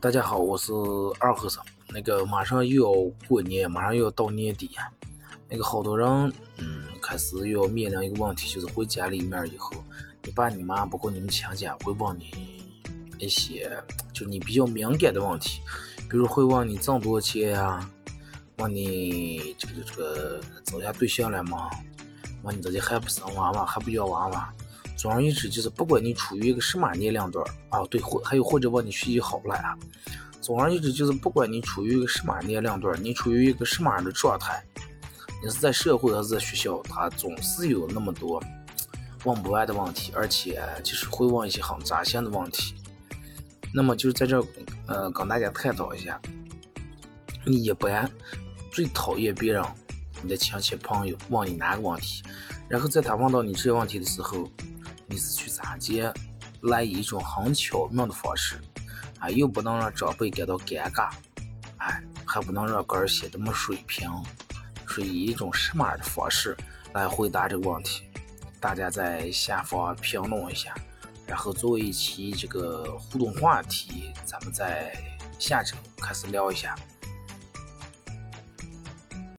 大家好，我是二和尚。那个马上又要过年，马上又要到年底，那个好多人，嗯，开始又要面临一个问题，就是回家里面以后，你爸你妈包括你们亲戚会问你一些就你比较敏感的问题，比如会问你挣多少钱呀，问你这个这个找下对象了吗？问你这己还不生娃娃，还不要娃娃？总而言之，就是不管你处于一个什么年龄段啊，对，或还有或者问你学习好不啦？总而言之，就是不管你处于一个什么年龄段你处于一个什么样的状态，你是在社会还是在学校，他总是有那么多问不完的问题，而且就是会问一些很扎心的问题。那么就是在这，呃，跟大家探讨一下，你一般最讨厌别人、你的亲戚朋友问你哪个问题，然后在他问到你这些问题的时候。你是去咋接，来以一种很巧妙的方式，啊，又不能让长辈感到尴尬，哎，还不能让个人显得没水平，是以一种什么样的方式来回答这个问题？大家在下方评论一下，然后作为一期这个互动话题，咱们在下周开始聊一下。